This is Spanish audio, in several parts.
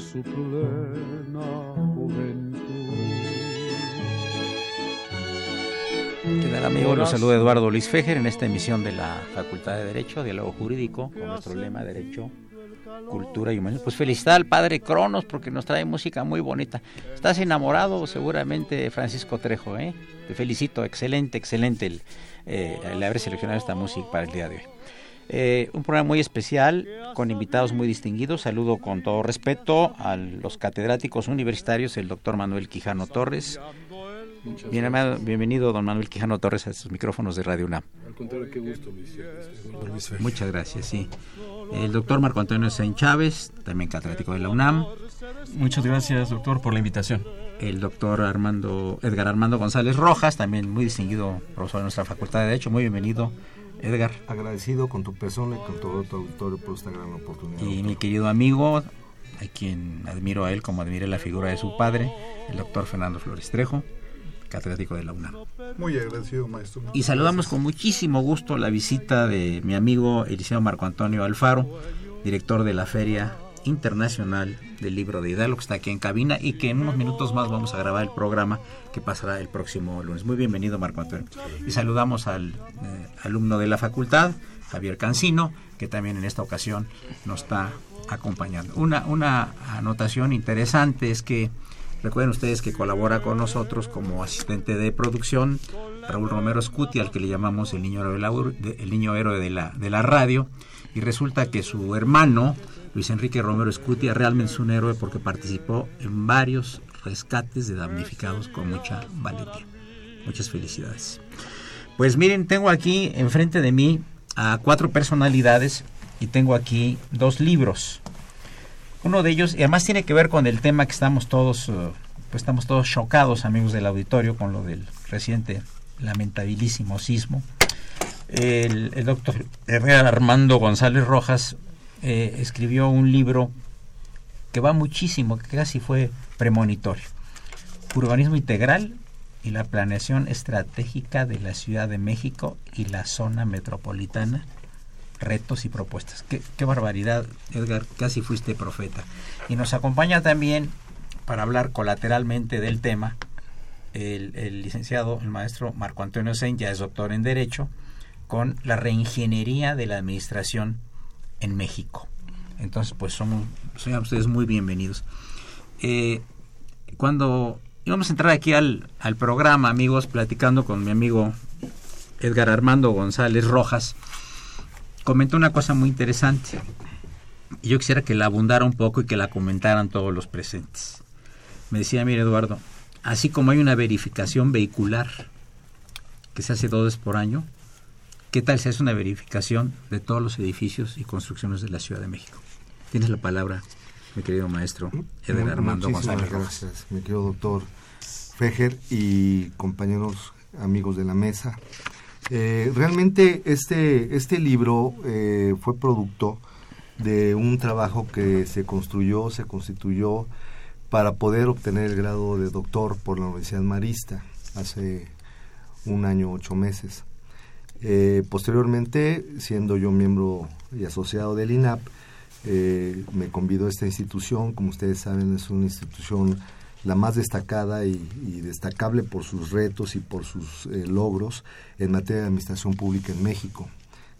su plena juventud. ¿Qué tal amigos? Los saluda Eduardo Luis Fejer en esta emisión de la Facultad de Derecho, Diálogo Jurídico, con nuestro lema Derecho, Cultura y Humanismo. Pues felicidad al padre Cronos porque nos trae música muy bonita. Estás enamorado seguramente de Francisco Trejo, ¿eh? Te felicito, excelente, excelente el, eh, el haber seleccionado esta música para el día de hoy. Eh, un programa muy especial con invitados muy distinguidos. Saludo con todo respeto a los catedráticos universitarios, el doctor Manuel Quijano Torres. Bien, bienvenido, don Manuel Quijano Torres, a estos micrófonos de Radio UNAM. Muchas gracias, sí. El doctor Marco Antonio Sain Chávez, también catedrático de la UNAM. Muchas gracias, doctor, por la invitación. El doctor Armando Edgar Armando González Rojas, también muy distinguido profesor de nuestra Facultad de Derecho. Muy bienvenido, Edgar. Agradecido con tu persona y con todo tu auditorio por esta gran oportunidad. Y mi querido amigo, a quien admiro a él como admiré la figura de su padre, el doctor Fernando Flores Trejo, catedrático de la UNAM. Muy agradecido, maestro. Y saludamos con muchísimo gusto la visita de mi amigo Eliseo Marco Antonio Alfaro, director de la Feria Internacional del Libro de Hidalgo, que está aquí en cabina y que en unos minutos más vamos a grabar el programa que pasará el próximo lunes. Muy bienvenido, Marco Antonio. Y saludamos al eh, alumno de la facultad, Javier Cancino, que también en esta ocasión nos está acompañando. Una, una anotación interesante es que recuerden ustedes que colabora con nosotros como asistente de producción Raúl Romero Scuti, al que le llamamos el niño héroe, el niño héroe de, la, de la radio, y resulta que su hermano, Luis Enrique Romero Escutia realmente es un héroe porque participó en varios rescates de damnificados con mucha valentía. Muchas felicidades. Pues miren, tengo aquí enfrente de mí a cuatro personalidades y tengo aquí dos libros. Uno de ellos, y además tiene que ver con el tema que estamos todos, eh, pues estamos todos chocados, amigos del auditorio, con lo del reciente lamentabilísimo sismo. El, doctor Herrera Armando González Rojas eh, escribió un libro que va muchísimo, que casi fue premonitorio. Urbanismo integral y la planeación estratégica de la Ciudad de México y la zona metropolitana, retos y propuestas. Qué, barbaridad, Edgar, casi fuiste profeta. Y nos acompaña también para hablar colateralmente del tema el, licenciado, el maestro Marco Antonio Sen, ya es doctor en Derecho, con la reingeniería de la administración en México. Entonces, pues son, son ustedes muy bienvenidos. Eh, cuando íbamos a entrar aquí al, al programa, amigos, platicando con mi amigo Edgar Armando González Rojas, comentó una cosa muy interesante. Yo quisiera que la abundara un poco y que la comentaran todos los presentes. Me decía, mire Eduardo, así como hay una verificación vehicular que se hace dos veces por año, ¿Qué tal si hace una verificación de todos los edificios y construcciones de la Ciudad de México? Tienes la palabra, mi querido maestro Edgar Armando González. Gracias, mi querido doctor Fejer y compañeros amigos de la mesa. Eh, realmente este, este libro eh, fue producto de un trabajo que se construyó, se constituyó para poder obtener el grado de doctor por la Universidad Marista hace un año, ocho meses. Eh, posteriormente, siendo yo miembro y asociado del INAP, eh, me convidó esta institución, como ustedes saben, es una institución la más destacada y, destacable por sus retos y por sus eh, logros en materia de administración pública en México,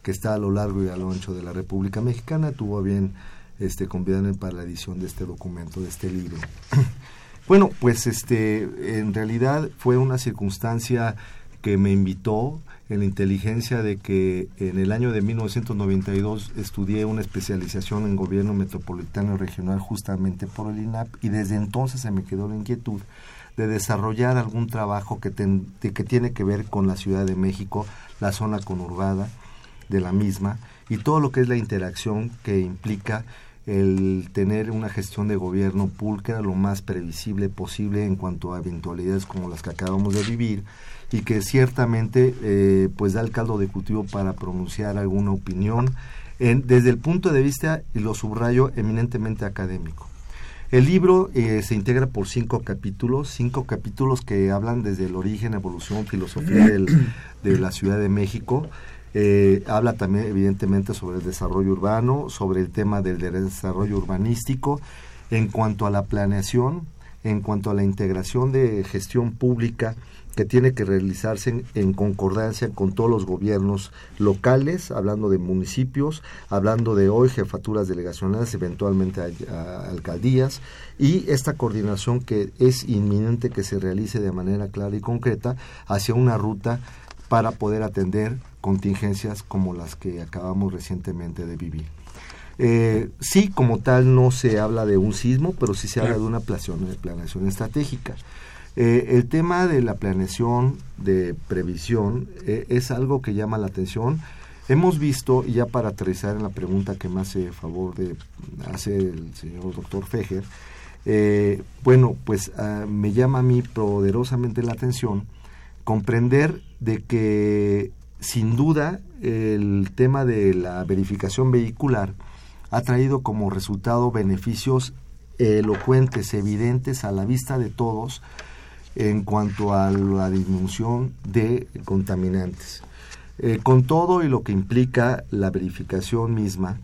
que está a lo largo y a lo ancho de la República Mexicana. Tuvo bien este, convidarme para la edición de este documento, de este libro. bueno, pues este, en realidad fue una circunstancia que me invitó en la inteligencia de que en el año de 1992 estudié una especialización en gobierno metropolitano y regional justamente por el INAP y desde entonces se me quedó la inquietud de desarrollar algún trabajo que, que tiene que ver con la Ciudad de México, la zona conurbada de la misma y todo lo que es la interacción que implica el tener una gestión de gobierno pública lo más previsible posible en cuanto a eventualidades como las que acabamos de vivir y que ciertamente eh, pues da el caldo de cultivo para pronunciar alguna opinión en, desde el punto de vista, y lo subrayo, eminentemente académico. El libro eh, se integra por cinco capítulos, cinco capítulos que hablan desde el origen, evolución, filosofía de la Ciudad de México. Eh, habla también, evidentemente, sobre el desarrollo urbano, sobre el tema del desarrollo urbanístico, en cuanto a la planeación, en cuanto a la integración de gestión pública que tiene que realizarse en, concordancia con todos los gobiernos locales, hablando de municipios, hablando de hoy jefaturas delegacionales, eventualmente alcaldías, y esta coordinación que es inminente que se realice de manera clara y concreta hacia una ruta para poder atender contingencias como las que acabamos recientemente de vivir. Eh, sí, como tal, no se habla de un sismo, pero sí se habla de una planeación estratégica. Eh, el tema de la planeación, de previsión, eh, es algo que llama la atención. Hemos visto, y ya para aterrizar en la pregunta que me hace favor de hacer el señor doctor Fejer, eh, bueno, pues ah, me llama a mí poderosamente la atención comprender de que sin duda el tema de la verificación vehicular ha traído como resultado beneficios elocuentes, evidentes a la vista de todos, en cuanto a la disminución de contaminantes. Eh, con todo y lo que implica la verificación misma,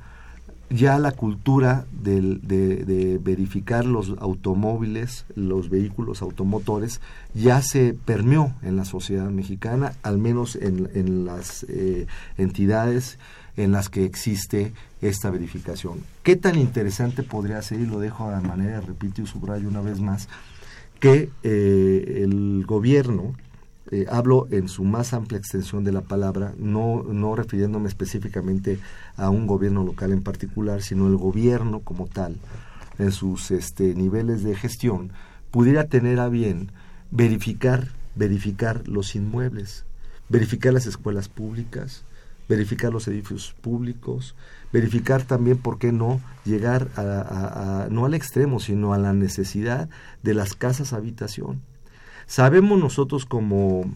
ya la cultura de, verificar los automóviles, los vehículos automotores, ya se permeó en la sociedad mexicana, al menos en, las eh, entidades en las que existe esta verificación. ¿Qué tan interesante podría ser? Y lo dejo de manera, repito y subrayo una vez más, que eh, el gobierno, eh, hablo en su más amplia extensión de la palabra, no, no refiriéndome específicamente a un gobierno local en particular, sino el gobierno como tal, en sus este, niveles de gestión, pudiera tener a bien verificar, verificar los inmuebles, verificar las escuelas públicas, verificar los edificios públicos, verificar también, ¿por qué no?, llegar a, no al extremo, sino a la necesidad de las casas habitación. Sabemos nosotros como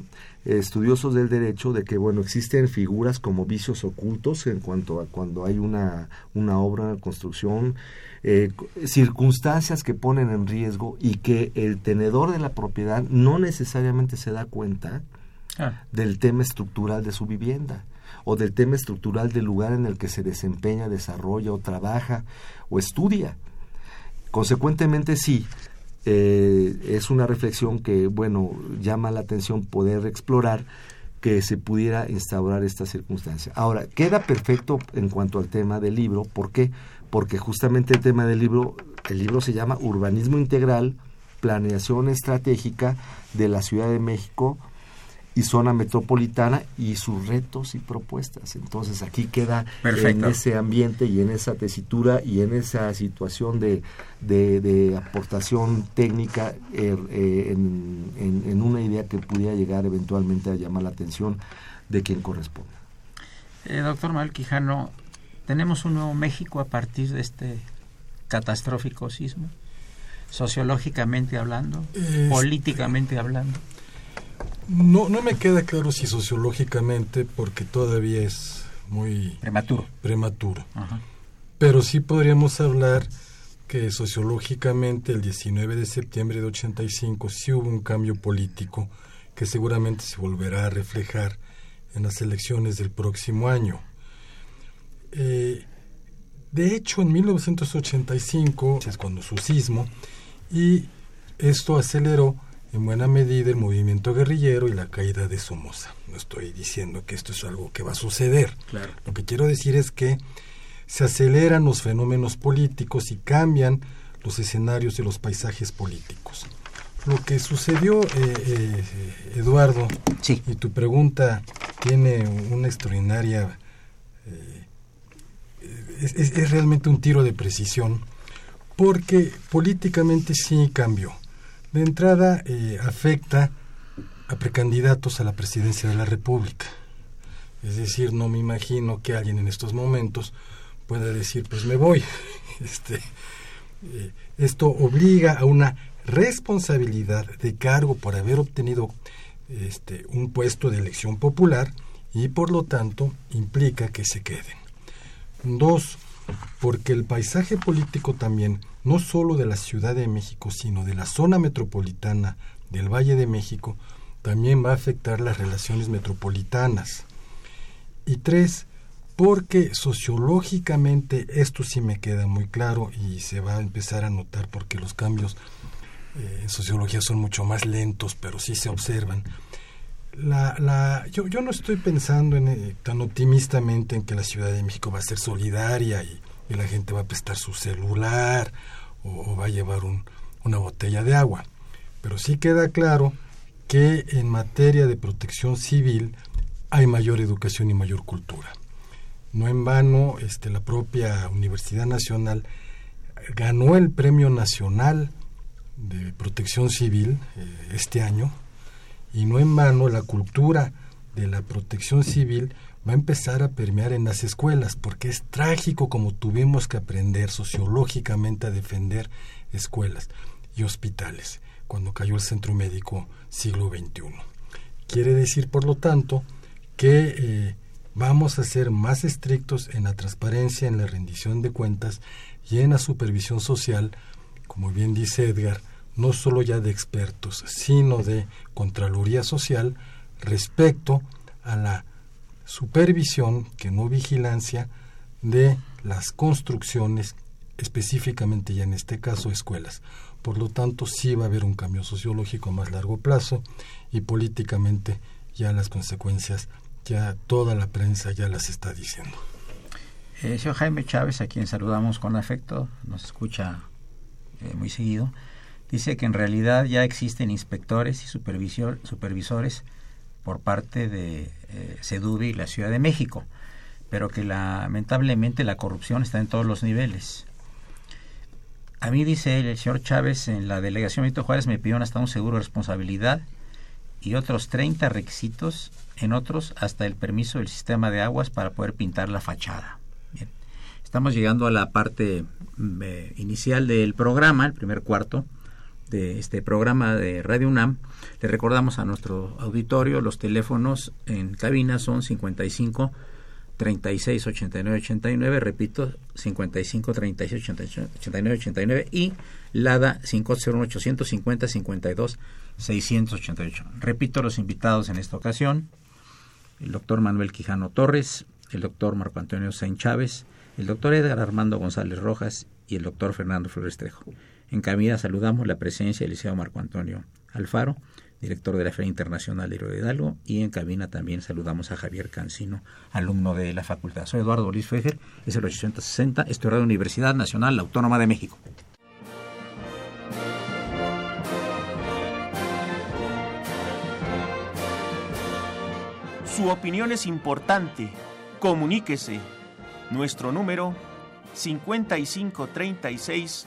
estudiosos del derecho de que, bueno, existen figuras como vicios ocultos en cuanto a cuando hay una, una obra, de construcción, eh, circunstancias que ponen en riesgo y que el tenedor de la propiedad no necesariamente se da cuenta ah. del tema estructural de su vivienda o del tema estructural del lugar en el que se desempeña, desarrolla o trabaja o estudia. Consecuentemente, sí, eh, es una reflexión que, bueno, llama la atención poder explorar que se pudiera instaurar esta circunstancia. Ahora, queda perfecto en cuanto al tema del libro. ¿Por qué? Porque justamente el tema del libro, el libro se llama Urbanismo Integral, Planeación Estratégica de la Ciudad de México y zona metropolitana y sus retos y propuestas. Entonces aquí queda en ese ambiente y en esa tesitura y en esa situación de, de, aportación técnica er, eh, en, en, una idea que pudiera llegar eventualmente a llamar la atención de quien corresponda. Eh, doctor Manuel Quijano, ¿tenemos un nuevo México a partir de este catastrófico sismo? Sociológicamente hablando, políticamente hablando. No, no me queda claro si sociológicamente, porque todavía es muy prematuro. prematuro. Pero sí podríamos hablar que sociológicamente el 19 de septiembre de 85 sí hubo un cambio político que seguramente se volverá a reflejar en las elecciones del próximo año. Eh, de hecho, en 1985 es cuando su sismo y esto aceleró en buena medida el movimiento guerrillero y la caída de Somoza. No estoy diciendo que esto es algo que va a suceder. Lo que quiero decir es que se aceleran los fenómenos políticos y cambian los escenarios de los paisajes políticos. Lo que sucedió, eh, eh, Eduardo, sí. y tu pregunta tiene una extraordinaria... Eh, es, realmente un tiro de precisión, porque políticamente sí cambió. De entrada, afecta a precandidatos a la presidencia de la República. Es decir, no me imagino que alguien en estos momentos pueda decir, pues me voy. Este, esto obliga a una responsabilidad de cargo por haber obtenido este, un puesto de elección popular y por lo tanto implica que se queden. Dos, porque el paisaje político también, no solo de la Ciudad de México, sino de la zona metropolitana del Valle de México, también va a afectar las relaciones metropolitanas. Y tres, porque sociológicamente esto sí me queda muy claro y se va a empezar a notar porque los cambios eh, en sociología son mucho más lentos, pero sí se observan. La, la, yo, yo no estoy pensando en, eh, tan optimistamente en que la Ciudad de México va a ser solidaria y, la gente va a prestar su celular o, va a llevar un, una botella de agua. Pero sí queda claro que en materia de protección civil hay mayor educación y mayor cultura. No en vano, este, la propia Universidad Nacional ganó el Premio Nacional de protección civil eh, este año y no en vano la cultura de la protección civil va a empezar a permear en las escuelas porque es trágico como tuvimos que aprender sociológicamente a defender escuelas y hospitales cuando cayó el centro médico siglo XXI. Quiere decir, por lo tanto, que eh, vamos a ser más estrictos en la transparencia, en la rendición de cuentas y en la supervisión social, como bien dice Edgar, no solo ya de expertos, sino de Contraloría Social respecto a la supervisión, que no vigilancia, de las construcciones, específicamente ya en este caso escuelas. Por lo tanto, sí va a haber un cambio sociológico a más largo plazo y políticamente ya las consecuencias, ya toda la prensa ya las está diciendo. Eh, señor Jaime Chávez, a quien saludamos con afecto, nos escucha eh, muy seguido dice que en realidad ya existen inspectores y supervisores por parte de eh, y la Ciudad de México, pero que lamentablemente la corrupción está en todos los niveles. A mí, dice el señor Chávez, en la delegación Benito Juárez me pidieron hasta un seguro de responsabilidad y otros 30 requisitos, en otros hasta el permiso del sistema de aguas para poder pintar la fachada. Estamos llegando a la parte mm, eh, inicial del programa, el primer cuarto de este programa de Radio UNAM. Le recordamos a nuestro auditorio, los teléfonos en cabina son 55 36 89 89, repito, 55 36 89 89 y LADA 501 850 52 688. Repito los invitados en esta ocasión, el doctor Manuel Quijano Torres, el doctor Marco Antonio Sain Chávez, el doctor Edgar Armando González Rojas y el doctor Fernando Flores Trejo. En Camila saludamos la presencia del liceo Marco Antonio Alfaro, director de la Feria Internacional de Hidalgo, y en cabina también saludamos a Javier Cancino, alumno de la facultad. Soy Eduardo Luis Fejer, es el 860, estoy de la Universidad Nacional Autónoma de México. Su opinión es importante. Comuníquese. Nuestro número 5536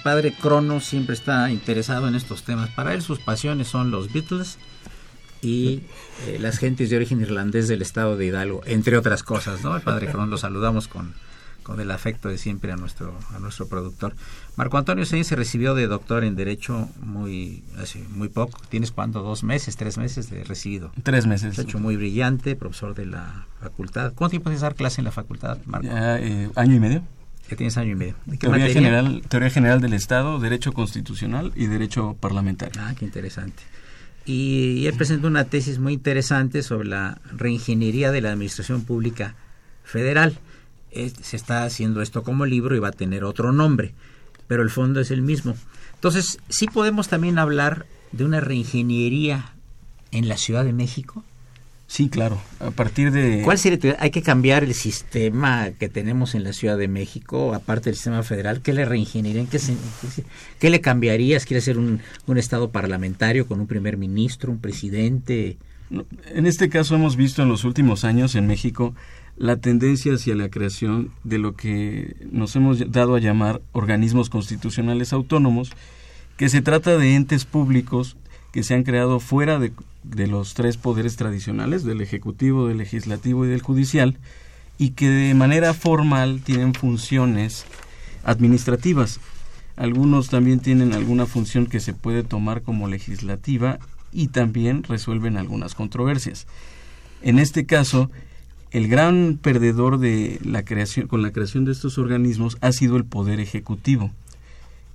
Padre Crono siempre está interesado en estos temas. Para él sus pasiones son los Beatles y eh, las gentes de origen irlandés del estado de Hidalgo, entre otras cosas, ¿no? El padre Crono lo saludamos con, con el afecto de siempre a nuestro, a nuestro productor. Marco Antonio Señor se recibió de doctor en Derecho muy, hace muy poco. ¿Tienes cuánto? ¿Dos meses? ¿Tres meses de recibido? Tres meses. Se ha hecho muy brillante, profesor de la facultad. ¿Cuánto tiempo tienes dar clase en la facultad, Marco? Ya, eh, año y medio. Ya tienes año y medio. ¿De qué Teoría materia? general, teoría general del Estado, Derecho Constitucional y Derecho Parlamentario. Ah, qué interesante. Y, y él presentó una tesis muy interesante sobre la reingeniería de la administración pública federal. Es- se está haciendo esto como libro y va a tener otro nombre, pero el fondo es el mismo. Entonces, sí podemos también hablar de una reingeniería en la Ciudad de México. Sí, claro. A partir de... ¿Cuál sería? tu- Hay que cambiar el sistema que tenemos en la Ciudad de México, aparte del sistema federal. ¿Qué le reingenierían? ¿Qué, se- le cambiarías? ¿Quieres ser un, un Estado parlamentario con un primer ministro, un presidente? En este caso hemos visto en los últimos años en México la tendencia hacia la creación de lo que nos hemos dado a llamar organismos constitucionales autónomos, que se trata de entes públicos que se han creado fuera de, de los tres poderes tradicionales, del Ejecutivo, del Legislativo y del Judicial, y que de manera formal tienen funciones administrativas. Algunos también tienen alguna función que se puede tomar como legislativa y también resuelven algunas controversias. En este caso, el gran perdedor de la creación con la creación de estos organismos ha sido el poder ejecutivo,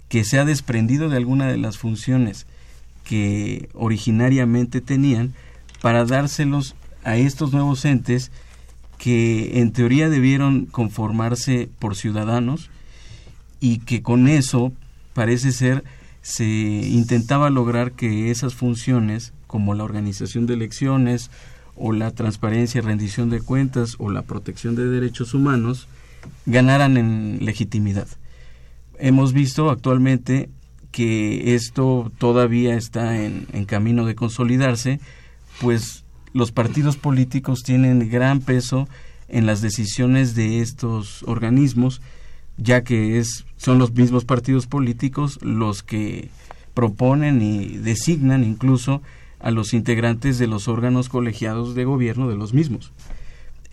que se ha desprendido de alguna de las funciones que originariamente tenían para dárselos a estos nuevos entes que en teoría debieron conformarse por ciudadanos y que con eso parece ser se intentaba lograr que esas funciones como la organización de elecciones o la transparencia y rendición de cuentas o la protección de derechos humanos ganaran en legitimidad. Hemos visto actualmente que esto todavía está en, en camino de consolidarse, pues los partidos políticos tienen gran peso en las decisiones de estos organismos, ya que es, son los mismos partidos políticos los que proponen y designan incluso a los integrantes de los órganos colegiados de gobierno de los mismos.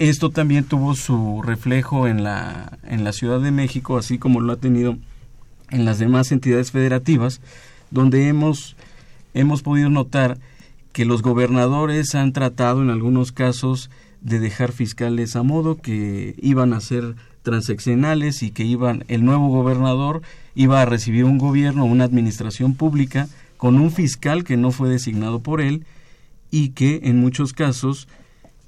Esto también tuvo su reflejo en la, en la Ciudad de México, así como lo ha tenido en las demás entidades federativas, donde hemos, hemos podido notar que los gobernadores han tratado en algunos casos de dejar fiscales a modo que iban a ser transaccionales y que iban el nuevo gobernador iba a recibir un gobierno, una administración pública con un fiscal que no fue designado por él y que en muchos casos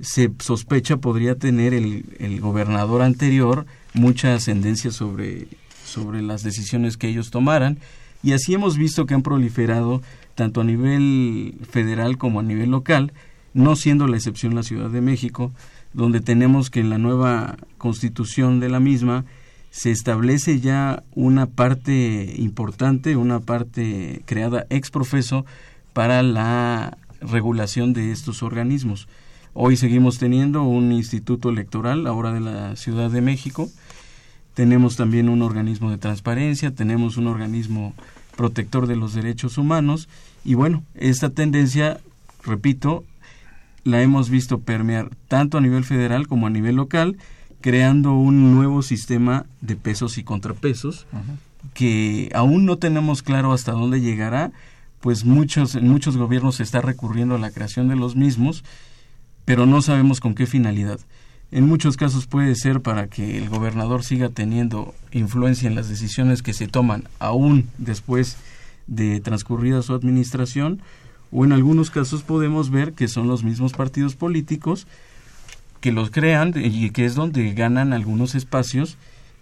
se sospecha podría tener el, el gobernador anterior mucha ascendencia sobre, sobre las decisiones que ellos tomaran y así hemos visto que han proliferado tanto a nivel federal como a nivel local, no siendo la excepción la Ciudad de México, donde tenemos que en la nueva constitución de la misma se establece ya una parte importante, una parte creada ex profeso para la regulación de estos organismos. Hoy seguimos teniendo un instituto electoral, ahora de la Ciudad de México. Tenemos también un organismo de transparencia, tenemos un organismo protector de los derechos humanos y bueno, esta tendencia, repito, la hemos visto permear tanto a nivel federal como a nivel local, creando un nuevo sistema de pesos y contrapesos uh -huh. que aún no tenemos claro hasta dónde llegará, pues muchos en muchos gobiernos se está recurriendo a la creación de los mismos, pero no sabemos con qué finalidad. En muchos casos puede ser para que el gobernador siga teniendo influencia en las decisiones que se toman aún después de transcurrida su administración, o en algunos casos podemos ver que son los mismos partidos políticos que los crean y que es donde ganan algunos espacios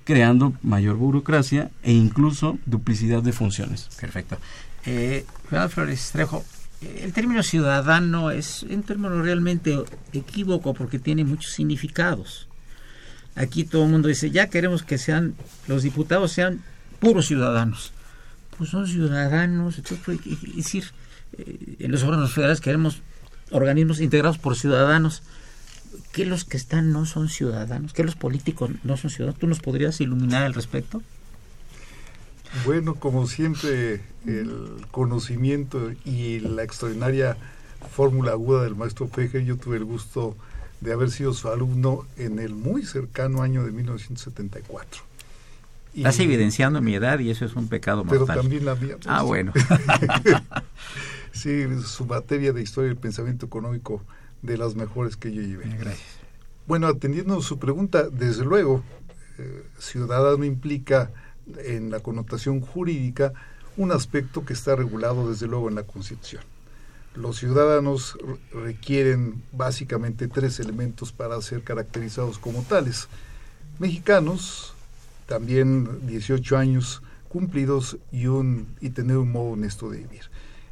creando mayor burocracia e incluso duplicidad de funciones. Perfecto. Eh, Flores Trejo, el término ciudadano es un término realmente equívoco porque tiene muchos significados. Aquí todo el mundo dice, ya queremos que sean los diputados sean puros ciudadanos. Pues son ciudadanos, entonces, es decir, eh, en los órganos federales queremos organismos integrados por ciudadanos. ¿Qué los que están no son ciudadanos? ¿Qué los políticos no son ciudadanos? ¿Tú nos podrías iluminar al respecto? Bueno, como siempre, el conocimiento y la extraordinaria fórmula aguda del maestro Fejer, yo tuve el gusto de haber sido su alumno en el muy cercano año de 1974. Y, Estás evidenciando mi edad y eso es un pecado mortal. Pero también la mía. Ah, bueno. sí, su materia de historia y pensamiento económico de las mejores que yo llevé. Gracias. Bueno, atendiendo su pregunta, desde luego, eh, ciudadano implica en la connotación jurídica un aspecto que está regulado desde luego en la Constitución. Los ciudadanos requieren básicamente tres elementos para ser caracterizados como tales. Mexicanos, también 18 años cumplidos y, un, y tener un modo honesto de vivir.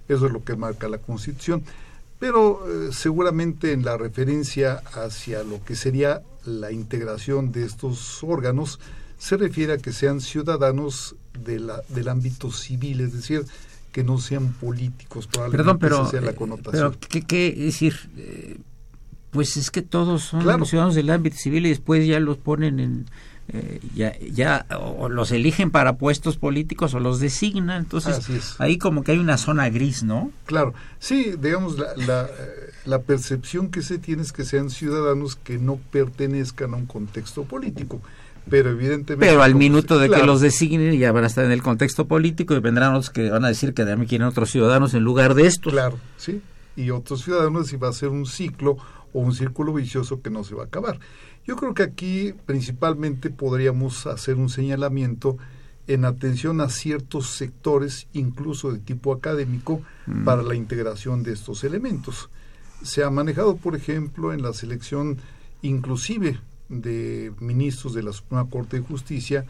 Eso es lo que marca la Constitución. Pero eh, seguramente en la referencia hacia lo que sería la integración de estos órganos, se refiere a que sean ciudadanos de la, del ámbito civil, es decir, que no sean políticos. Perdón, pero, sea la eh, connotación. pero ¿qué, decir? Eh, pues es que todos son ciudadanos del ámbito civil y después ya los ponen en, eh, ya, ya o los eligen para puestos políticos o los designan, entonces ahí como que hay una zona gris, ¿no? Claro, sí, digamos, la, la, la, percepción que se tiene es que sean ciudadanos que no pertenezcan a un contexto político pero evidentemente... Pero al minuto de que los designen ya van a estar en el contexto político y vendrán otros que van a decir que también quieren otros ciudadanos en lugar de estos. Claro, sí, y otros ciudadanos y va a ser un ciclo o un círculo vicioso que no se va a acabar. Yo creo que aquí principalmente podríamos hacer un señalamiento en atención a ciertos sectores, incluso de tipo académico, mm. para la integración de estos elementos. Se ha manejado, por ejemplo, en la selección inclusive de ministros de la Suprema Corte de Justicia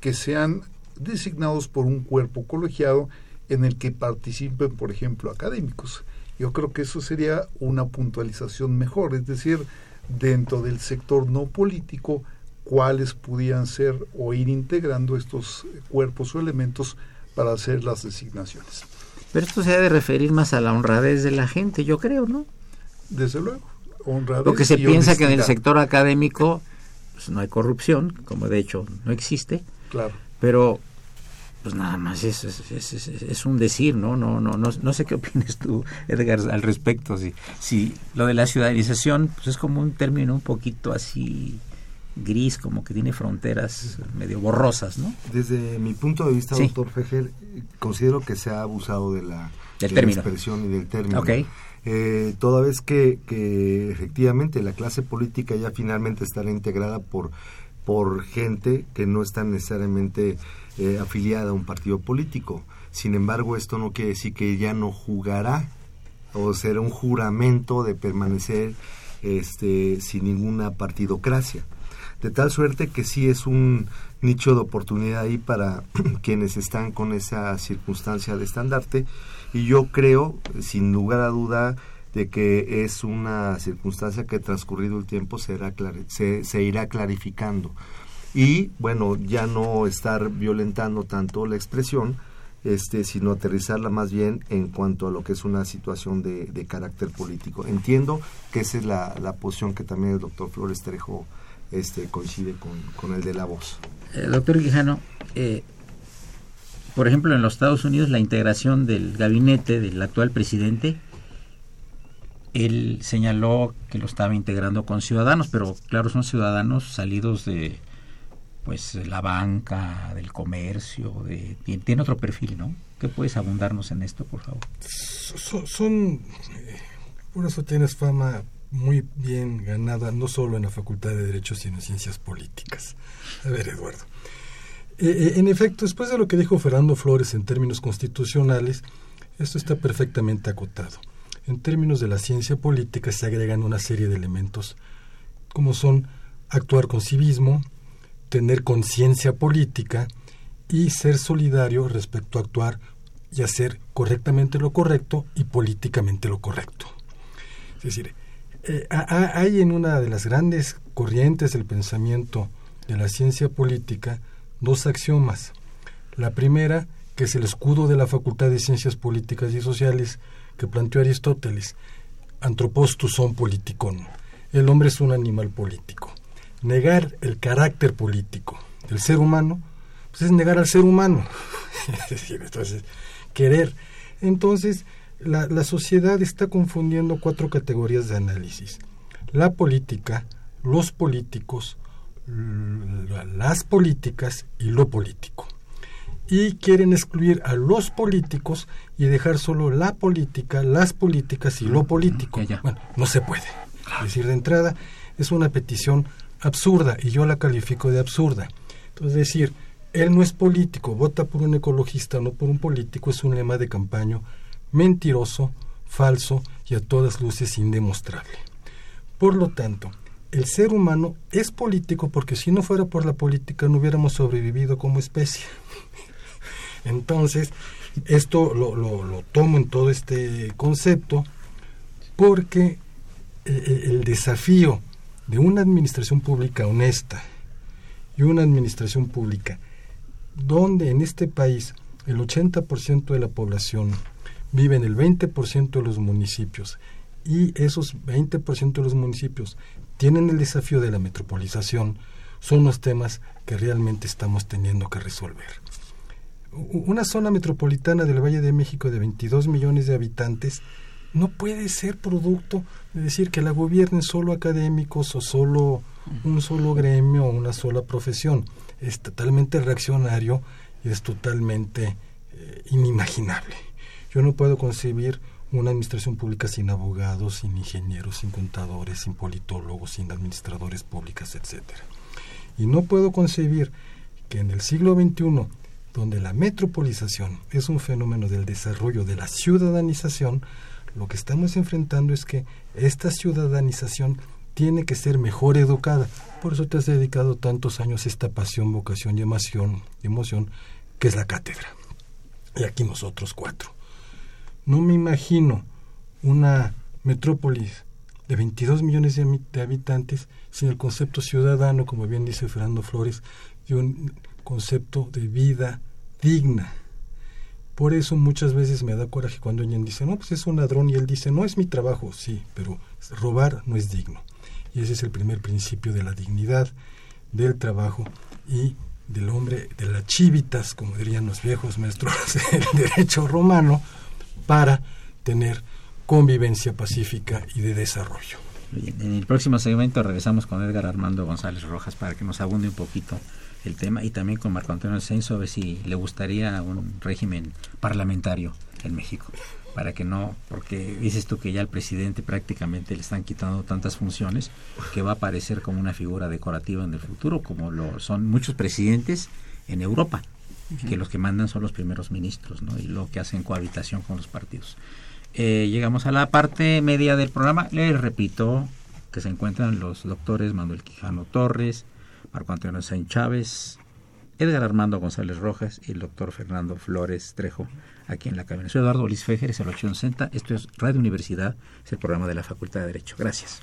que sean designados por un cuerpo colegiado en el que participen, por ejemplo, académicos. Yo creo que eso sería una puntualización mejor, es decir, dentro del sector no político, cuáles pudieran ser o ir integrando estos cuerpos o elementos para hacer las designaciones. Pero esto se ha de referir más a la honradez de la gente, yo creo, ¿no? Desde luego. Lo que se piensa que en el sector académico pues, no hay corrupción, como de hecho no existe. Claro. Pero pues nada más es, es, es, un decir, ¿no? No, no, no, no sé qué opinas tú, Edgar, al respecto. Si, si lo de la ciudadanización pues es como un término un poquito así gris, como que tiene fronteras medio borrosas, ¿no? Desde mi punto de vista, doctor Fejer, considero que se ha abusado de la, expresión y del término. Okay. Eh, toda vez que, efectivamente la clase política ya finalmente estará integrada por, por gente que no está necesariamente eh, afiliada a un partido político. Sin embargo, esto no quiere decir que ya no jugará o será un juramento de permanecer este, sin ninguna partidocracia. De tal suerte que sí es un nicho de oportunidad ahí para quienes están con esa circunstancia de estandarte y yo creo, sin lugar a duda, de que es una circunstancia que transcurrido el tiempo se, se irá clarificando. Y bueno, ya no estar violentando tanto la expresión, este, sino aterrizarla más bien en cuanto a lo que es una situación de, carácter político. Entiendo que esa es la, la, posición que también el doctor Flores Trejo este, coincide con, con el de la voz. Eh, doctor Quijano, eh, por ejemplo, en los Estados Unidos la integración del gabinete del actual presidente, él señaló que lo estaba integrando con ciudadanos, pero claro, son ciudadanos salidos de pues la banca, del comercio, de tiene otro perfil, ¿no? ¿Qué puedes abundarnos en esto, por favor? Son, eh, por eso tienes fama muy bien ganada, no solo en la Facultad de Derecho, sino en Ciencias Políticas. A ver, Eduardo, eh, eh, en efecto, después de lo que dijo Fernando Flores en términos constitucionales, esto está perfectamente acotado. En términos de la ciencia política se agregan una serie de elementos como son actuar con civismo, tener conciencia política y ser solidario respecto a actuar y hacer correctamente lo correcto y políticamente lo correcto. Es decir, eh, hay en una de las grandes corrientes del pensamiento de la ciencia política dos axiomas. La primera, que es el escudo de la Facultad de Ciencias Políticas y Sociales que planteó Aristóteles, antropostus son politikon. El hombre es un animal político. Negar el carácter político del ser humano pues es negar al ser humano. es decir, entonces, querer. Entonces, la, la sociedad está confundiendo cuatro categorías de análisis. La política, los políticos, las políticas y lo político. Y quieren excluir a los políticos y dejar solo la política, las políticas y lo político. Bueno, no se puede. Es decir, de entrada es una petición absurda y yo la califico de absurda. Entonces, decir, él no es político, vota por un ecologista, no por un político, es un lema de campaña mentiroso, falso y a todas luces indemostrable. Por lo tanto, el ser humano es político porque si no fuera por la política no hubiéramos sobrevivido como especie. Entonces, esto lo, tomo en todo este concepto porque eh, eh, el desafío de una administración pública honesta y una administración pública donde en este país el 80% de la población vive en el 20% de los municipios y esos 20% de los municipios tienen el desafío de la metropolización, son los temas que realmente estamos teniendo que resolver. Una zona metropolitana del Valle de México de 22 millones de habitantes no puede ser producto de decir que la gobiernen solo académicos o solo un solo gremio o una sola profesión. Es totalmente reaccionario y es totalmente eh, inimaginable. Yo no puedo concebir una administración pública sin abogados, sin ingenieros, sin contadores, sin politólogos, sin administradores públicas, etcétera. Y no puedo concebir que en el siglo XXI, donde la metropolización es un fenómeno del desarrollo de la ciudadanización, lo que estamos enfrentando es que esta ciudadanización tiene que ser mejor educada. Por eso te has dedicado tantos años a esta pasión, vocación y emoción, emoción que es la cátedra. Y aquí nosotros cuatro. No me imagino una metrópolis de 22 millones de habitantes sin el concepto ciudadano, como bien dice Fernando Flores, y un concepto de vida digna. Por eso muchas veces me da coraje cuando alguien dice, no, pues es un ladrón y él dice, no es mi trabajo, sí, pero robar no es digno. Y ese es el primer principio de la dignidad, del trabajo y del hombre, de las chivitas, como dirían los viejos maestros del derecho romano, para tener convivencia pacífica y de desarrollo. en el próximo segmento regresamos con Edgar Armando González Rojas para que nos abunde un poquito el tema y también con Marco Antonio Censo a ver si le gustaría un régimen parlamentario en México para que no, porque dices tú que ya al presidente prácticamente le están quitando tantas funciones que va a aparecer como una figura decorativa en el futuro, como lo son muchos presidentes en Europa, que los que mandan son los primeros ministros, ¿no? Y lo que hacen cohabitación con los partidos. Eh, llegamos a la parte media del programa. Les repito que se encuentran los doctores Manuel Quijano Torres, Marco Antonio Sain Chávez, Edgar Armando González Rojas y el doctor Fernando Flores Trejo aquí en la cabina. Soy Eduardo Luis Fejer, es el 860. Esto es Radio Universidad, es el programa de la Facultad de Derecho. Gracias.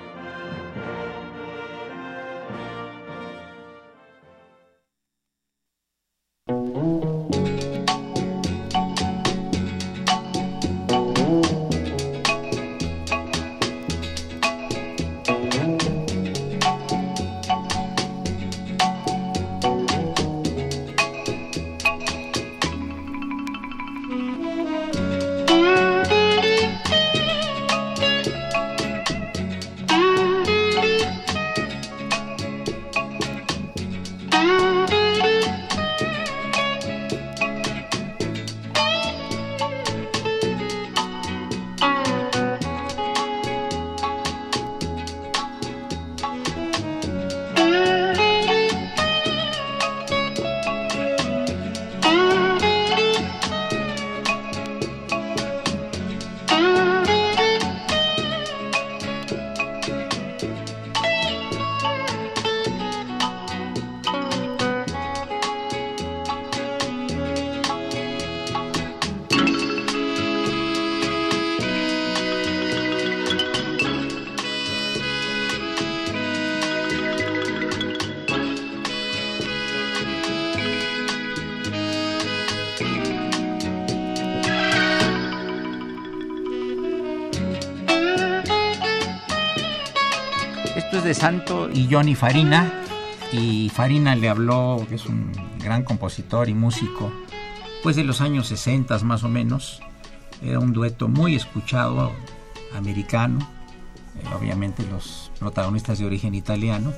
Santo y Johnny Farina. Y Farina le habló, que es un gran compositor y músico, pues de los años 60 más o menos. Era un dueto muy escuchado, americano, eh, obviamente los protagonistas de origen italiano.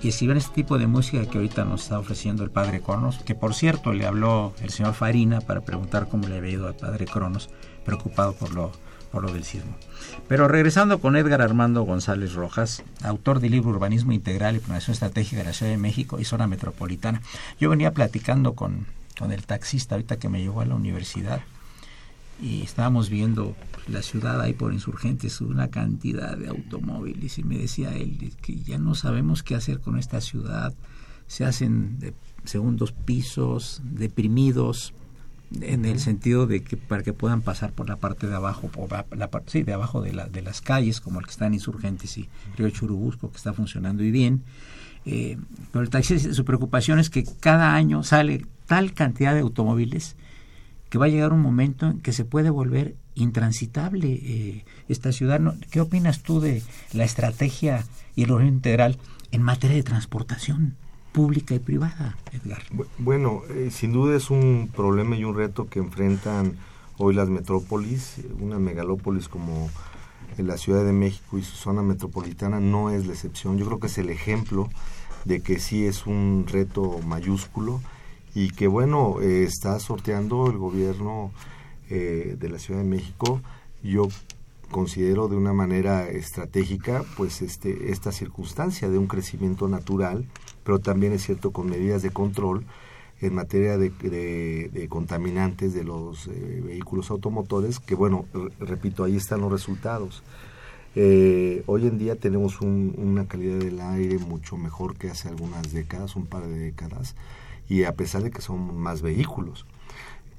Y escribieron este tipo de música que ahorita nos está ofreciendo el padre Cronos, que por cierto le habló el señor Farina para preguntar cómo le había ido al padre Cronos, preocupado por lo lo del sismo. Pero regresando con Edgar Armando González Rojas, autor del libro Urbanismo Integral y Planeación Estratégica de la Ciudad de México y Zona Metropolitana. Yo venía platicando con, con el taxista ahorita que me llevó a la universidad y estábamos viendo la ciudad ahí por insurgentes, una cantidad de automóviles y me decía él que ya no sabemos qué hacer con esta ciudad, se hacen de segundos pisos, deprimidos, en el sentido de que para que puedan pasar por la parte de abajo, por la, parte sí, de abajo de, la, de las calles, como el que está en Insurgentes y Río Churubusco, que está funcionando muy bien. Eh, pero el taxi, su preocupación es que cada año sale tal cantidad de automóviles que va a llegar un momento en que se puede volver intransitable eh, esta ciudad. ¿Qué opinas tú de la estrategia y el orden integral en materia de transportación? Pública y privada, Edgar. Bueno, eh, sin duda es un problema y un reto que enfrentan hoy las metrópolis, una megalópolis como la Ciudad de México y su zona metropolitana no es la excepción. Yo creo que es el ejemplo de que sí es un reto mayúsculo y que bueno, eh, está sorteando el gobierno eh, de la Ciudad de México. Yo considero de una manera estratégica pues este esta circunstancia de un crecimiento natural pero también es cierto con medidas de control en materia de, contaminantes de los eh, vehículos automotores, que bueno, repito, ahí están los resultados. Eh, hoy en día tenemos una calidad del aire mucho mejor que hace algunas décadas, un par de décadas, y a pesar de que son más vehículos.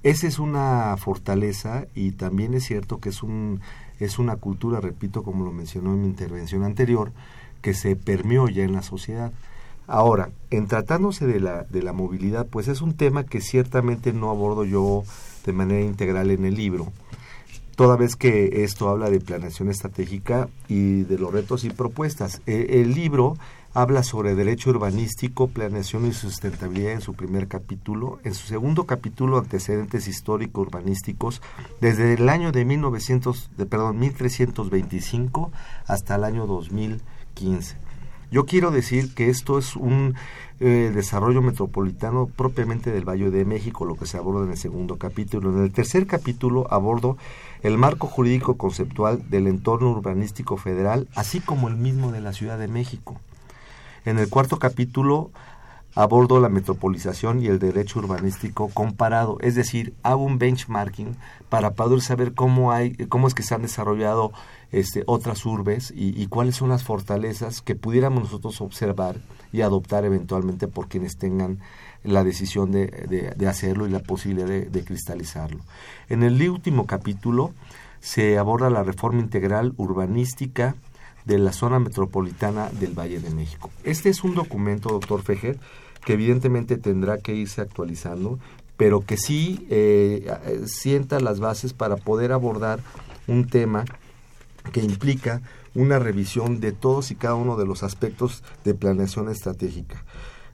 Esa es una fortaleza y también es cierto que es, un, es una cultura, repito, como lo mencionó en mi intervención anterior, que se permeó ya en la sociedad. Ahora, en tratándose de la, de la movilidad, pues es un tema que ciertamente no abordo yo de manera integral en el libro, toda vez que esto habla de planeación estratégica y de los retos y propuestas. E, el libro habla sobre derecho urbanístico, planeación y sustentabilidad en su primer capítulo. En su segundo capítulo, antecedentes históricos urbanísticos, desde el año de, 1900, de perdón, 1325 hasta el año 2015. Yo quiero decir que esto es un eh, desarrollo metropolitano propiamente del Valle de México, lo que se aborda en el segundo capítulo. En el tercer capítulo abordo el marco jurídico conceptual del entorno urbanístico federal, así como el mismo de la Ciudad de México. En el cuarto capítulo abordo la metropolización y el derecho urbanístico comparado, es decir, hago un benchmarking para poder saber cómo hay, cómo es que se han desarrollado este, otras urbes y, cuáles son las fortalezas que pudiéramos nosotros observar y adoptar eventualmente por quienes tengan la decisión de, hacerlo y la posibilidad de, cristalizarlo. En el último capítulo se aborda la reforma integral urbanística de la zona metropolitana del Valle de México. Este es un documento, doctor Fejer, que evidentemente tendrá que irse actualizando, pero que sí eh, sienta las bases para poder abordar un tema que implica una revisión de todos y cada uno de los aspectos de planeación estratégica.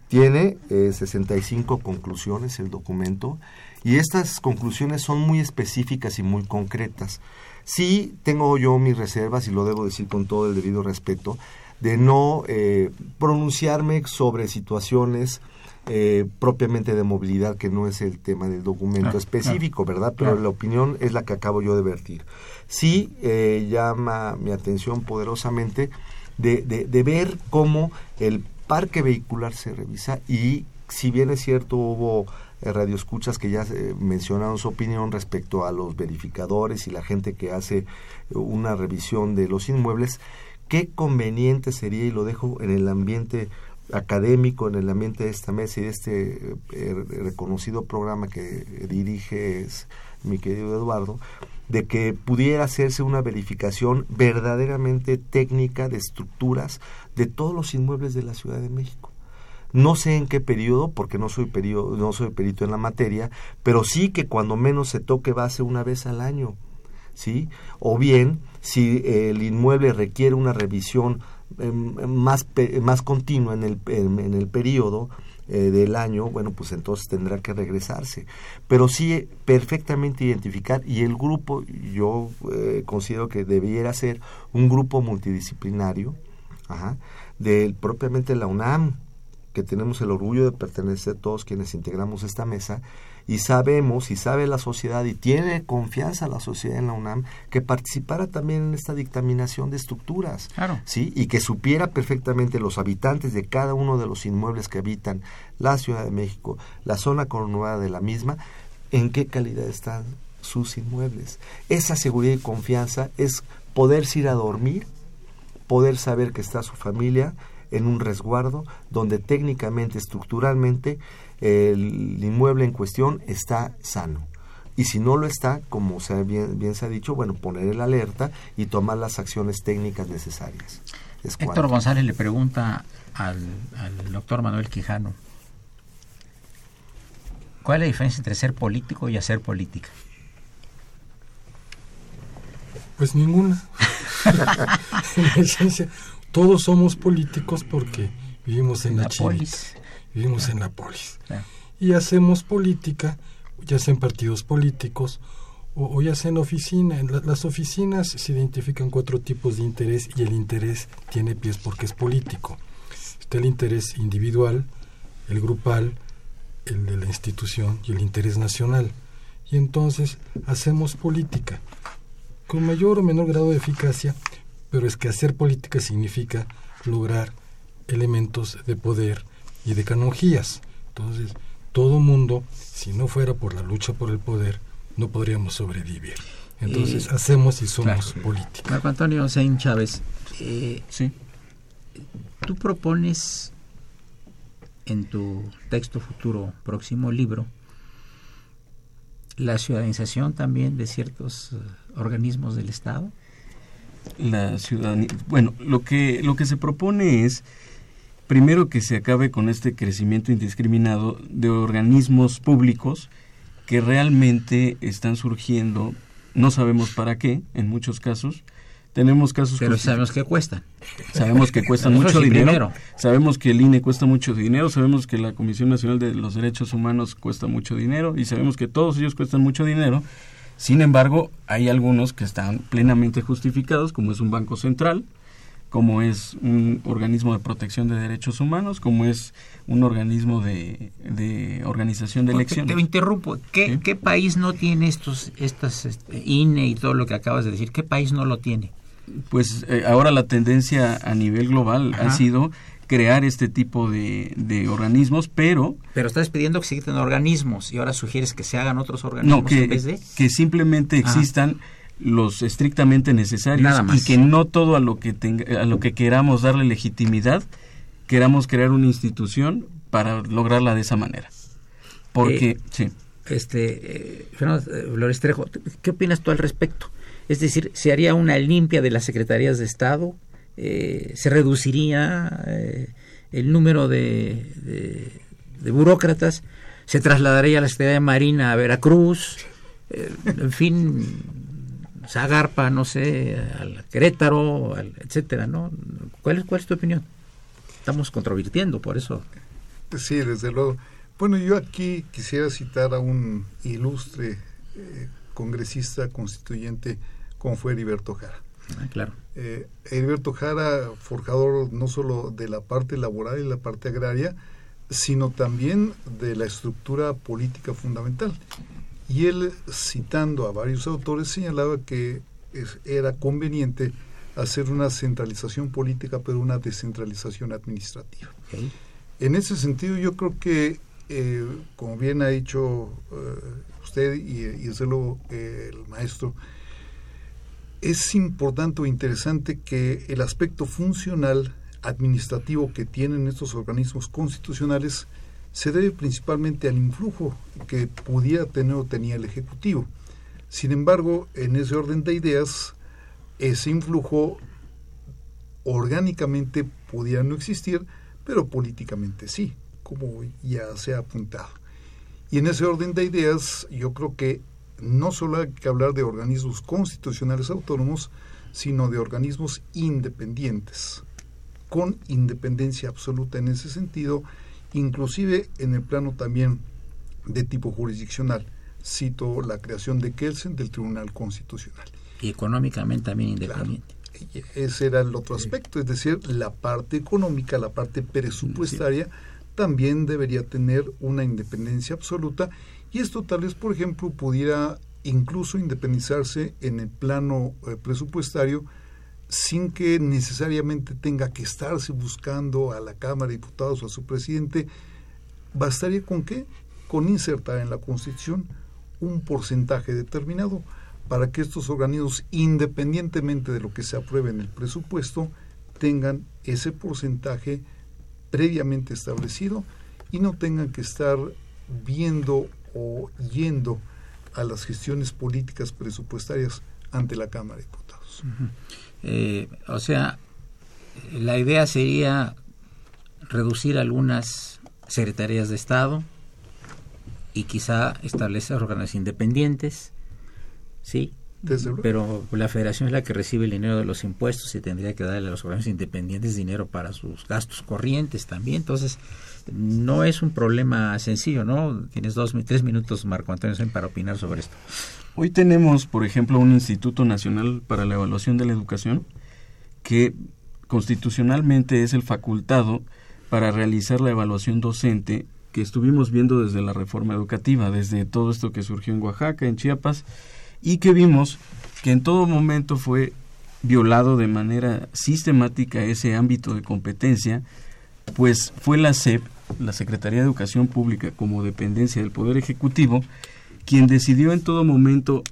Tiene 65 eh, conclusiones el documento y estas conclusiones son muy específicas y muy concretas. Sí tengo yo mis reservas y lo debo decir con todo el debido respeto de no eh, pronunciarme sobre situaciones eh, propiamente de movilidad, que no es el tema del documento específico, ¿verdad? Pero la opinión es la que acabo yo de vertir. Sí eh, llama mi atención poderosamente de, de, ver cómo el parque vehicular se revisa y si bien es cierto hubo eh, radioescuchas que ya mencionaron su opinión respecto a los verificadores y la gente que hace una revisión de los inmuebles, qué conveniente sería, y lo dejo en el ambiente académico en el ambiente de esta mesa y de este eh, reconocido programa que dirige mi querido Eduardo, de que pudiera hacerse una verificación verdaderamente técnica de estructuras de todos los inmuebles de la Ciudad de México. No sé en qué periodo, porque no soy, periodo, no soy perito en la materia, pero sí que cuando menos se toque base una vez al año, ¿sí? O bien, si el inmueble requiere una revisión em, más, más continua en el, en, el periodo eh, del año, bueno, pues entonces tendrá que regresarse. Pero sí perfectamente identificar y el grupo, yo eh, considero que debiera ser un grupo multidisciplinario, ajá, de propiamente la UNAM, que tenemos el orgullo de pertenecer todos quienes integramos esta mesa, y sabemos y sabe la sociedad y tiene confianza la sociedad en la UNAM que participara también en esta dictaminación de estructuras sí y que supiera perfectamente los habitantes de cada uno de los inmuebles que habitan la Ciudad de México la zona conurbada de la misma en qué calidad están sus inmuebles. Esa seguridad y confianza es poderse ir a dormir poder saber que está su familia en un resguardo donde técnicamente, estructuralmente, el inmueble en cuestión está sano. Y si no lo está, como se, bien, bien se ha dicho, bueno, poner el alerta y tomar las acciones técnicas necesarias. Héctor González le pregunta al, al doctor Manuel Quijano, ¿cuál es la diferencia entre ser político y hacer política? Pues ninguna. en esencia, todos somos políticos porque vivimos en la, polis. Vivimos en la polis. Y hacemos política, ya sea en partidos políticos o, ya sea en oficina. En las oficinas se identifican cuatro tipos de interés y el interés tiene pies porque es político. Está el interés individual, el grupal, el de la institución y el interés nacional. Y entonces hacemos política con mayor o menor grado de eficacia, pero es que hacer política significa lograr elementos de poder y de canonjías. Entonces, todo mundo, si no fuera por la lucha por el poder, no podríamos sobrevivir. Entonces, hacemos y somos política. Marco Antonio Sein Chávez, eh, sí. tú propones en tu texto futuro próximo libro la ciudadanización también de ciertos eh, organismos del Estado la ciudadanía. Bueno, lo que, lo que se propone es, primero, que se acabe con este crecimiento indiscriminado de organismos públicos que realmente están surgiendo, no sabemos para qué, en muchos casos. Tenemos casos... Pero sabemos que cuestan. Sabemos que cuestan mucho dinero. Sabemos que el INE cuesta mucho dinero, sabemos que la Comisión Nacional de los Derechos Humanos cuesta mucho dinero y sabemos que todos ellos cuestan mucho dinero sin embargo, hay algunos que están plenamente justificados, como es un banco central, como es un organismo de protección de derechos humanos, como es un organismo de, organización de elecciones. Te, interrumpo. ¿Qué, ¿Qué, país no tiene estos, estas este, INE y todo lo que acabas de decir? ¿Qué país no lo tiene? Pues eh, ahora la tendencia a nivel global ha sido crear este tipo de, organismos, pero... Pero estás pidiendo que se quiten organismos y ahora sugieres que se hagan otros organismos no, que, en vez de... que simplemente existan los estrictamente necesarios y que no todo a lo que a lo que queramos darle legitimidad queramos crear una institución para lograrla de esa manera. Porque, eh, sí. Este, eh, Fernando eh, Flores Trejo, ¿qué opinas tú al respecto? Es decir, ¿se haría una limpia de las secretarías de Estado? Eh, se reduciría eh, el número de, de, burócratas, se trasladaría la Secretaría de Marina a Veracruz, en fin, Zagarpa, no sé, al Querétaro, etcétera, ¿no? ¿Cuál es, ¿Cuál es tu opinión? Estamos controvirtiendo, por eso. Sí, desde luego. Bueno, yo aquí quisiera citar a un ilustre congresista constituyente como fue Heriberto Jara. Ah, claro. Eh, Heriberto Jara, forjador no solo de la parte laboral y la parte agraria, sino también de la estructura política fundamental. Y él, citando a varios autores, señalaba que era conveniente hacer una centralización política, pero una descentralización administrativa. En ese sentido, yo creo que, eh, como bien ha dicho eh, usted y, y desde luego el maestro, es importante o interesante que el aspecto funcional administrativo que tienen estos organismos constitucionales se debe principalmente al influjo que pudiera tener o tenía el Ejecutivo. Sin embargo, en ese orden de ideas, ese influjo orgánicamente pudiera no existir, pero políticamente sí, como ya se ha apuntado. Y en ese orden de ideas, yo creo que no solo hay que hablar de organismos constitucionales autónomos, sino de organismos independientes. con independencia absoluta en ese sentido, inclusive en el plano también de tipo jurisdiccional. Cito la creación de Kelsen del Tribunal Constitucional. Y económicamente también independiente. Ese era el otro aspecto, es decir, la parte económica, la parte presupuestaria, también debería tener una independencia absoluta y esto tal vez, por ejemplo, pudiera incluso independizarse en el plano eh, presupuestario sin que necesariamente tenga que estarse buscando a la Cámara de Diputados o a su presidente. ¿Bastaría con qué? Con insertar en la Constitución un porcentaje determinado para que estos organismos, independientemente de lo que se apruebe en el presupuesto, tengan ese porcentaje previamente establecido y no tengan que estar viendo o yendo a las gestiones políticas presupuestarias ante la Cámara de Diputados. Eh, o sea, la idea sería reducir algunas secretarías de Estado y quizá establecer órganos independientes, sí, pero la federación es la que recibe el dinero de los impuestos y tendría que darle a los órganos independientes dinero para sus gastos corrientes también. Entonces, no es un problema sencillo, ¿no? Tienes dos, tres minutos, Marco Antonio, para opinar sobre esto. Hoy tenemos, por ejemplo, un Instituto Nacional para la Evaluación de la Educación que constitucionalmente es el facultado para realizar la evaluación docente que estuvimos viendo desde la reforma educativa, desde todo esto que surgió en Oaxaca, en Chiapas, y que vimos que en todo momento fue violado de manera sistemática ese ámbito de competencia, pues fue la SEP, la Secretaría de Educación Pública como dependencia del Poder Ejecutivo, quien decidió en todo momento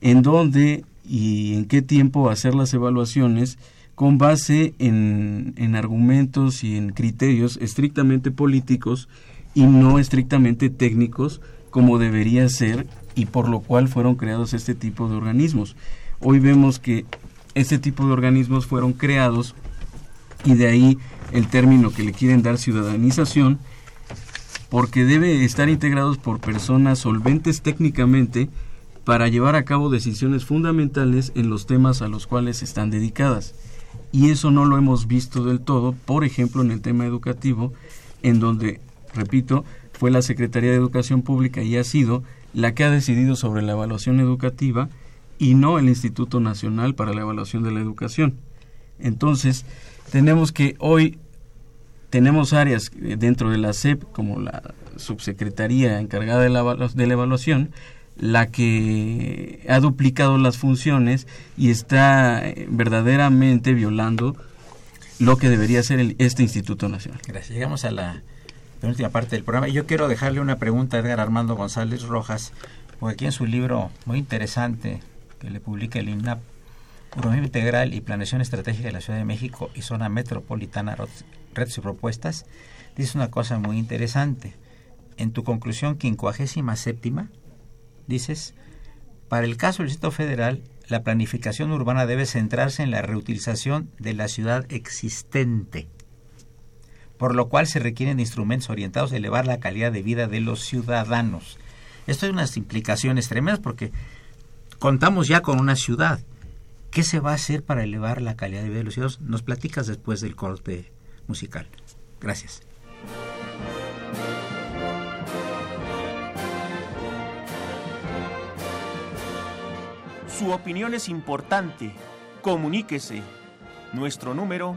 en dónde y en qué tiempo hacer las evaluaciones con base en, en argumentos y en criterios estrictamente políticos y no estrictamente técnicos como debería ser y por lo cual fueron creados este tipo de organismos. Hoy vemos que este tipo de organismos fueron creados y de ahí el término que le quieren dar ciudadanización porque debe estar integrados por personas solventes técnicamente para llevar a cabo decisiones fundamentales en los temas a los cuales están dedicadas. Y eso no lo hemos visto del todo, por ejemplo, en el tema educativo, en donde, repito, fue la Secretaría de Educación Pública y ha sido la que ha decidido sobre la evaluación educativa y no el Instituto Nacional para la Evaluación de la Educación. Entonces, tenemos que hoy tenemos áreas dentro de la SEP como la subsecretaría encargada de la, de la evaluación, la que ha duplicado las funciones y está eh, verdaderamente violando lo que debería ser este Instituto Nacional. Gracias. Llegamos a la última parte del programa. Yo quiero dejarle una pregunta a Edgar Armando González Rojas, porque aquí en su libro muy interesante que le publica el INAP, Urbanismo Integral y Planeación Estratégica de la Ciudad de México y Zona Metropolitana, Redes y Propuestas, dice una cosa muy interesante. En tu conclusión quincuagésima séptima, dices, para el caso del Distrito Federal, la planificación urbana debe centrarse en la reutilización de la ciudad existente por lo cual se requieren instrumentos orientados a elevar la calidad de vida de los ciudadanos. Esto hay unas implicaciones tremendas porque contamos ya con una ciudad. ¿Qué se va a hacer para elevar la calidad de vida de los ciudadanos? Nos platicas después del corte musical. Gracias. Su opinión es importante. Comuníquese. Nuestro número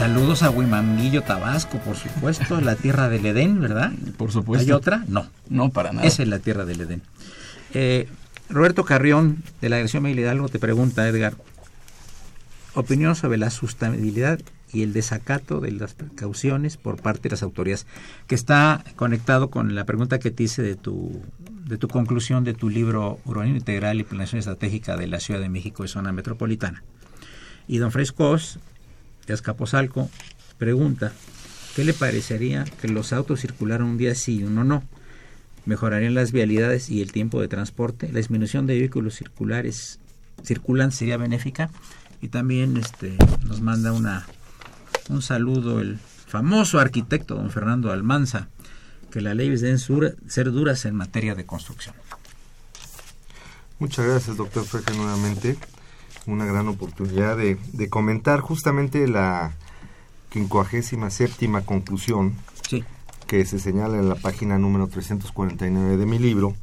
Saludos a Huimanguillo, Tabasco, por supuesto, la tierra del Edén, ¿verdad? Por supuesto. ¿Hay otra? No. No, para nada. Esa es la tierra del Edén. Eh, Roberto Carrión, de la Dirección Miguel Hidalgo, te pregunta, Edgar, opinión sobre la sustentabilidad y el desacato de las precauciones por parte de las autoridades, que está conectado con la pregunta que te hice de tu, de tu conclusión de tu libro Urbanismo Integral y Planeación Estratégica de la Ciudad de México y Zona Metropolitana. Y don Frescos, Azcapotzalco, pregunta, ¿qué le parecería que los autos circularan un día sí y uno no? ¿Mejorarían las vialidades y el tiempo de transporte? ¿La disminución de vehículos circulares circulan sería benéfica? Y también este, nos manda una un saludo el famoso arquitecto don Fernando Almanza, que las leyes deben ser duras en materia de construcción. Muchas gracias, doctor Freje, nuevamente. Una gran oportunidad de, de comentar justamente la quincuagésima séptima conclusión sí. que se señala en la página número 349 de mi libro.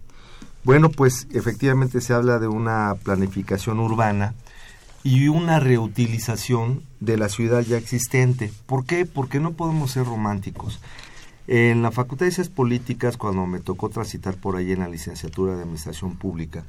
Bueno, pues efectivamente se habla de una planificación urbana y una reutilización de la ciudad ya existente. ¿Por qué? Porque no podemos ser románticos. En la Facultad de Ciencias Políticas, cuando me tocó transitar por ahí en la licenciatura de Administración Pública,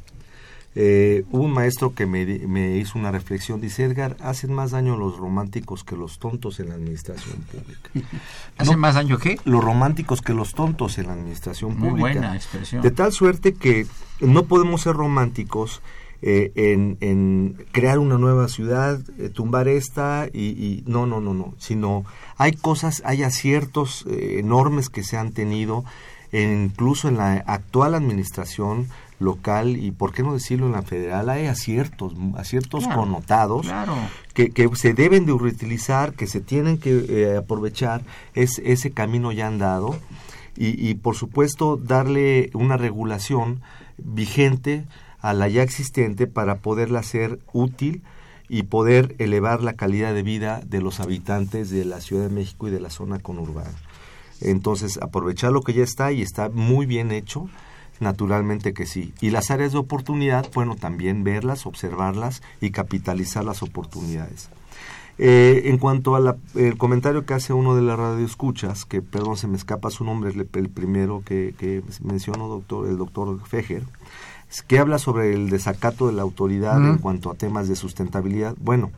eh, hubo un maestro que me, me, hizo una reflexión, dice Edgar, hacen más daño los románticos que los tontos en la administración pública. ¿Hacen más daño qué? Los románticos que los tontos en la administración Muy pública. buena expresión. De tal suerte que no podemos ser románticos eh, en, en, crear una nueva ciudad, eh, tumbar esta y, y, no, no, no, no, sino hay cosas, hay aciertos eh, enormes que se han tenido, en, incluso en la actual administración local y por qué no decirlo en la federal, hay aciertos, aciertos Claro, connotados claro. que, que se deben de reutilizar, que se tienen que eh, aprovechar, es, ese camino ya andado y, y por supuesto darle una regulación vigente a la ya existente para poderla hacer útil y poder elevar la calidad de vida de los habitantes de la Ciudad de México y de la zona conurbana. Entonces, aprovechar lo que ya está y está muy bien hecho, naturalmente que sí. Y las áreas de oportunidad, bueno, también verlas, observarlas y capitalizar las oportunidades. Eh, en cuanto al comentario que hace uno de las radioescuchas, que perdón, se me escapa su nombre, el, el primero que, que mencionó doctor, el doctor Fejer, que habla sobre el desacato de la autoridad en cuanto a temas de sustentabilidad. Bueno,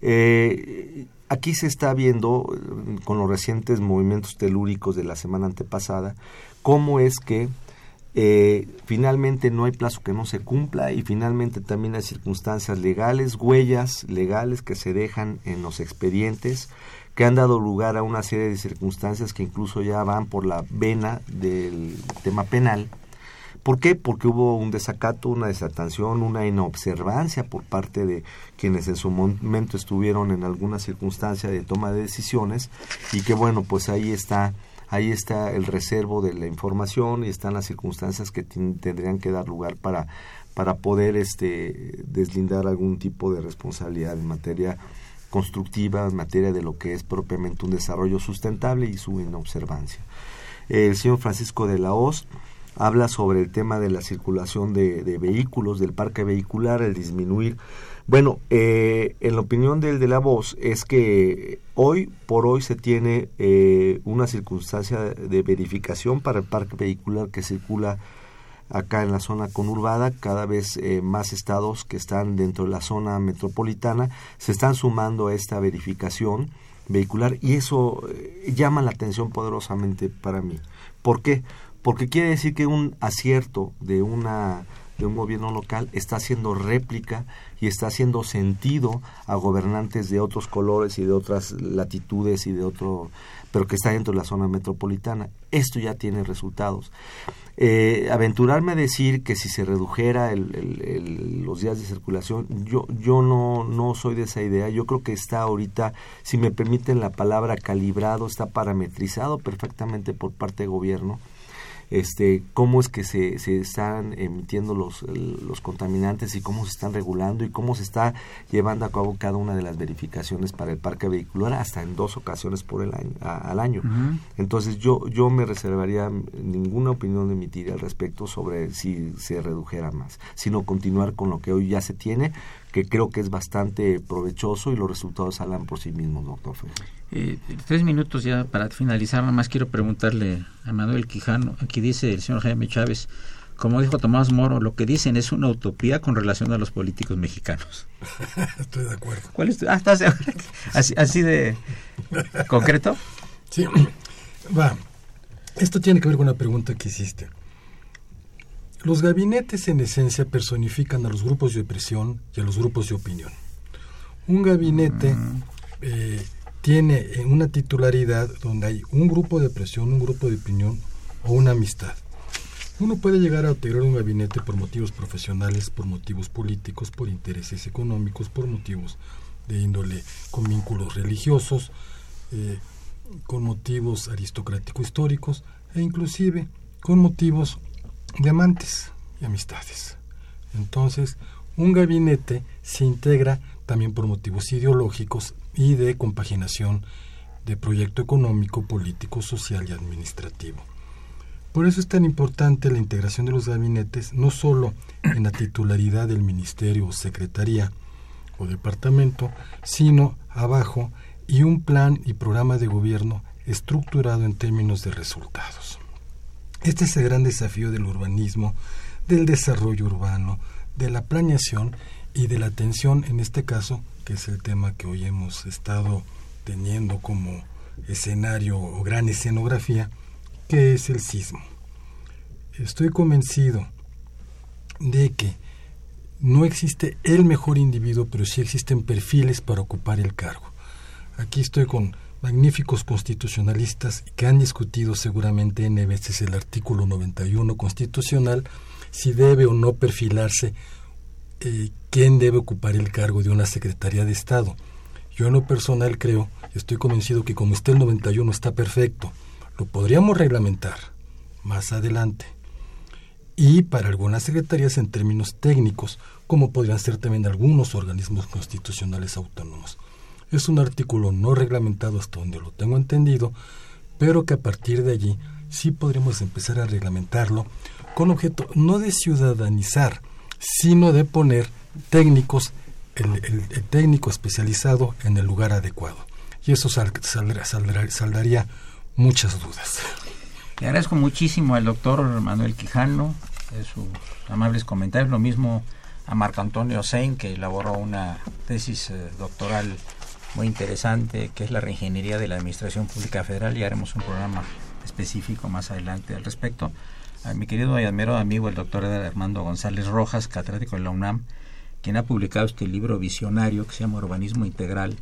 eh, aquí se está viendo, eh, con los recientes movimientos telúricos de la semana antepasada, cómo es que eh, finalmente no hay plazo que no se cumpla y finalmente también hay circunstancias legales, huellas legales que se dejan en los expedientes que han dado lugar a una serie de circunstancias que incluso ya van por la vena del tema penal. ¿Por qué? Porque hubo un desacato, una desatención, una inobservancia por parte de quienes en su momento estuvieron en alguna circunstancia de toma de decisiones y que bueno, pues ahí está ahí está el reservo de la información y están las circunstancias que tendrían que dar lugar para para poder este deslindar algún tipo de responsabilidad en materia constructiva, en materia de lo que es propiamente un desarrollo sustentable y su inobservancia. El señor Francisco de la Hoz habla sobre el tema de la circulación de, de vehículos, del parque vehicular, el disminuir. Bueno, eh, en la opinión del de la voz es que hoy por hoy se tiene eh, una circunstancia de verificación para el parque vehicular que circula acá en la zona conurbada, cada vez eh, más estados que están dentro de la zona metropolitana se están sumando a esta verificación vehicular y eso eh, llama la atención poderosamente para mí. ¿Por qué? Porque quiere decir que un acierto de una de un gobierno local está haciendo réplica y está haciendo sentido a gobernantes de otros colores y de otras latitudes y de otro pero que está dentro de la zona metropolitana. Esto ya tiene resultados. Eh, aventurarme a decir que si se redujera el, el, el, los días de circulación, yo, yo no, no soy de esa idea. Yo creo que está ahorita, si me permiten la palabra calibrado, está parametrizado perfectamente por parte del gobierno este cómo es que se, se están emitiendo los, los contaminantes y cómo se están regulando y cómo se está llevando a cabo cada una de las verificaciones para el parque vehicular hasta en dos ocasiones por el año, a, al año. Uh -huh. Entonces yo, yo me reservaría ninguna opinión de emitir al respecto sobre si se redujera más, sino continuar con lo que hoy ya se tiene, que creo que es bastante provechoso y los resultados hablan por sí mismos, doctor eh, tres minutos ya para finalizar, nada más quiero preguntarle a Manuel Quijano, aquí dice el señor Jaime Chávez, como dijo Tomás Moro, lo que dicen es una utopía con relación a los políticos mexicanos. Estoy de acuerdo. ¿Cuál es Ah, ¿estás de así, así de concreto? Sí, va. Esto tiene que ver con una pregunta que hiciste. Los gabinetes en esencia personifican a los grupos de presión y a los grupos de opinión. Un gabinete mm. eh, tiene una titularidad donde hay un grupo de presión, un grupo de opinión o una amistad. Uno puede llegar a integrar un gabinete por motivos profesionales, por motivos políticos, por intereses económicos, por motivos de índole con vínculos religiosos, eh, con motivos aristocráticos históricos e inclusive con motivos diamantes y amistades. Entonces, un gabinete se integra también por motivos ideológicos y de compaginación de proyecto económico, político, social y administrativo. Por eso es tan importante la integración de los gabinetes, no solo en la titularidad del ministerio o secretaría o departamento, sino abajo y un plan y programa de gobierno estructurado en términos de resultados. Este es el gran desafío del urbanismo, del desarrollo urbano, de la planeación y de la atención, en este caso, que es el tema que hoy hemos estado teniendo como escenario o gran escenografía, que es el sismo. Estoy convencido de que no existe el mejor individuo, pero sí existen perfiles para ocupar el cargo. Aquí estoy con magníficos constitucionalistas que han discutido seguramente N veces el artículo 91 constitucional, si debe o no perfilarse eh, quién debe ocupar el cargo de una Secretaría de Estado. Yo en lo personal creo, estoy convencido que como está el 91 está perfecto, lo podríamos reglamentar más adelante. Y para algunas secretarías en términos técnicos, como podrían ser también algunos organismos constitucionales autónomos. Es un artículo no reglamentado hasta donde lo tengo entendido, pero que a partir de allí sí podremos empezar a reglamentarlo con objeto no de ciudadanizar, sino de poner técnicos, el, técnico especializado en el lugar adecuado. Y eso saldaría muchas dudas. Le agradezco muchísimo al doctor Manuel Quijano de sus amables comentarios, lo mismo a Marco Antonio Sein, que elaboró una tesis eh, doctoral muy interesante, que es la reingeniería de la Administración Pública Federal, y haremos un programa específico más adelante al respecto. A mi querido y admirado amigo, el doctor Armando González Rojas, catedrático de la UNAM, quien ha publicado este libro visionario que se llama Urbanismo Integral,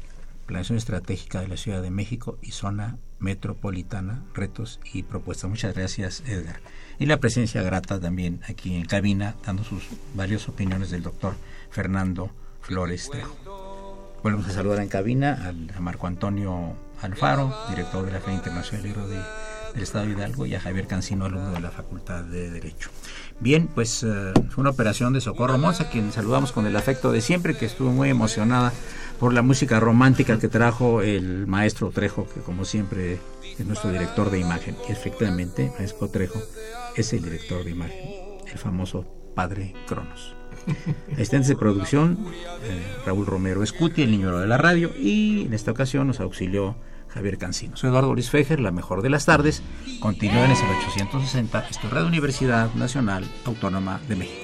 Planeación Estratégica de la Ciudad de México y Zona Metropolitana, Retos y Propuestas. Muchas gracias, Edgar. Y la presencia grata también aquí en cabina, dando sus varias opiniones del doctor Fernando Flores Trejo. Volvemos a saludar en cabina a Marco Antonio Alfaro, director de la Feria Internacional Libro del Estado de Hidalgo, y a Javier Cancino, alumno de la Facultad de Derecho. Bien, pues eh, fue una operación de Socorro Monza, quien saludamos con el afecto de siempre, que estuvo muy emocionada por la música romántica que trajo el maestro Trejo, que como siempre es nuestro director de imagen. Y efectivamente, maestro Trejo es el director de imagen, el famoso Padre Cronos. Asistentes de producción, eh, Raúl Romero Escuti, el niño de la radio, y en esta ocasión nos auxilió Javier Cancino. Soy Eduardo Luis Fejer, la mejor de las tardes. Continúen en el 860, esto es Radio Universidad Nacional Autónoma de México.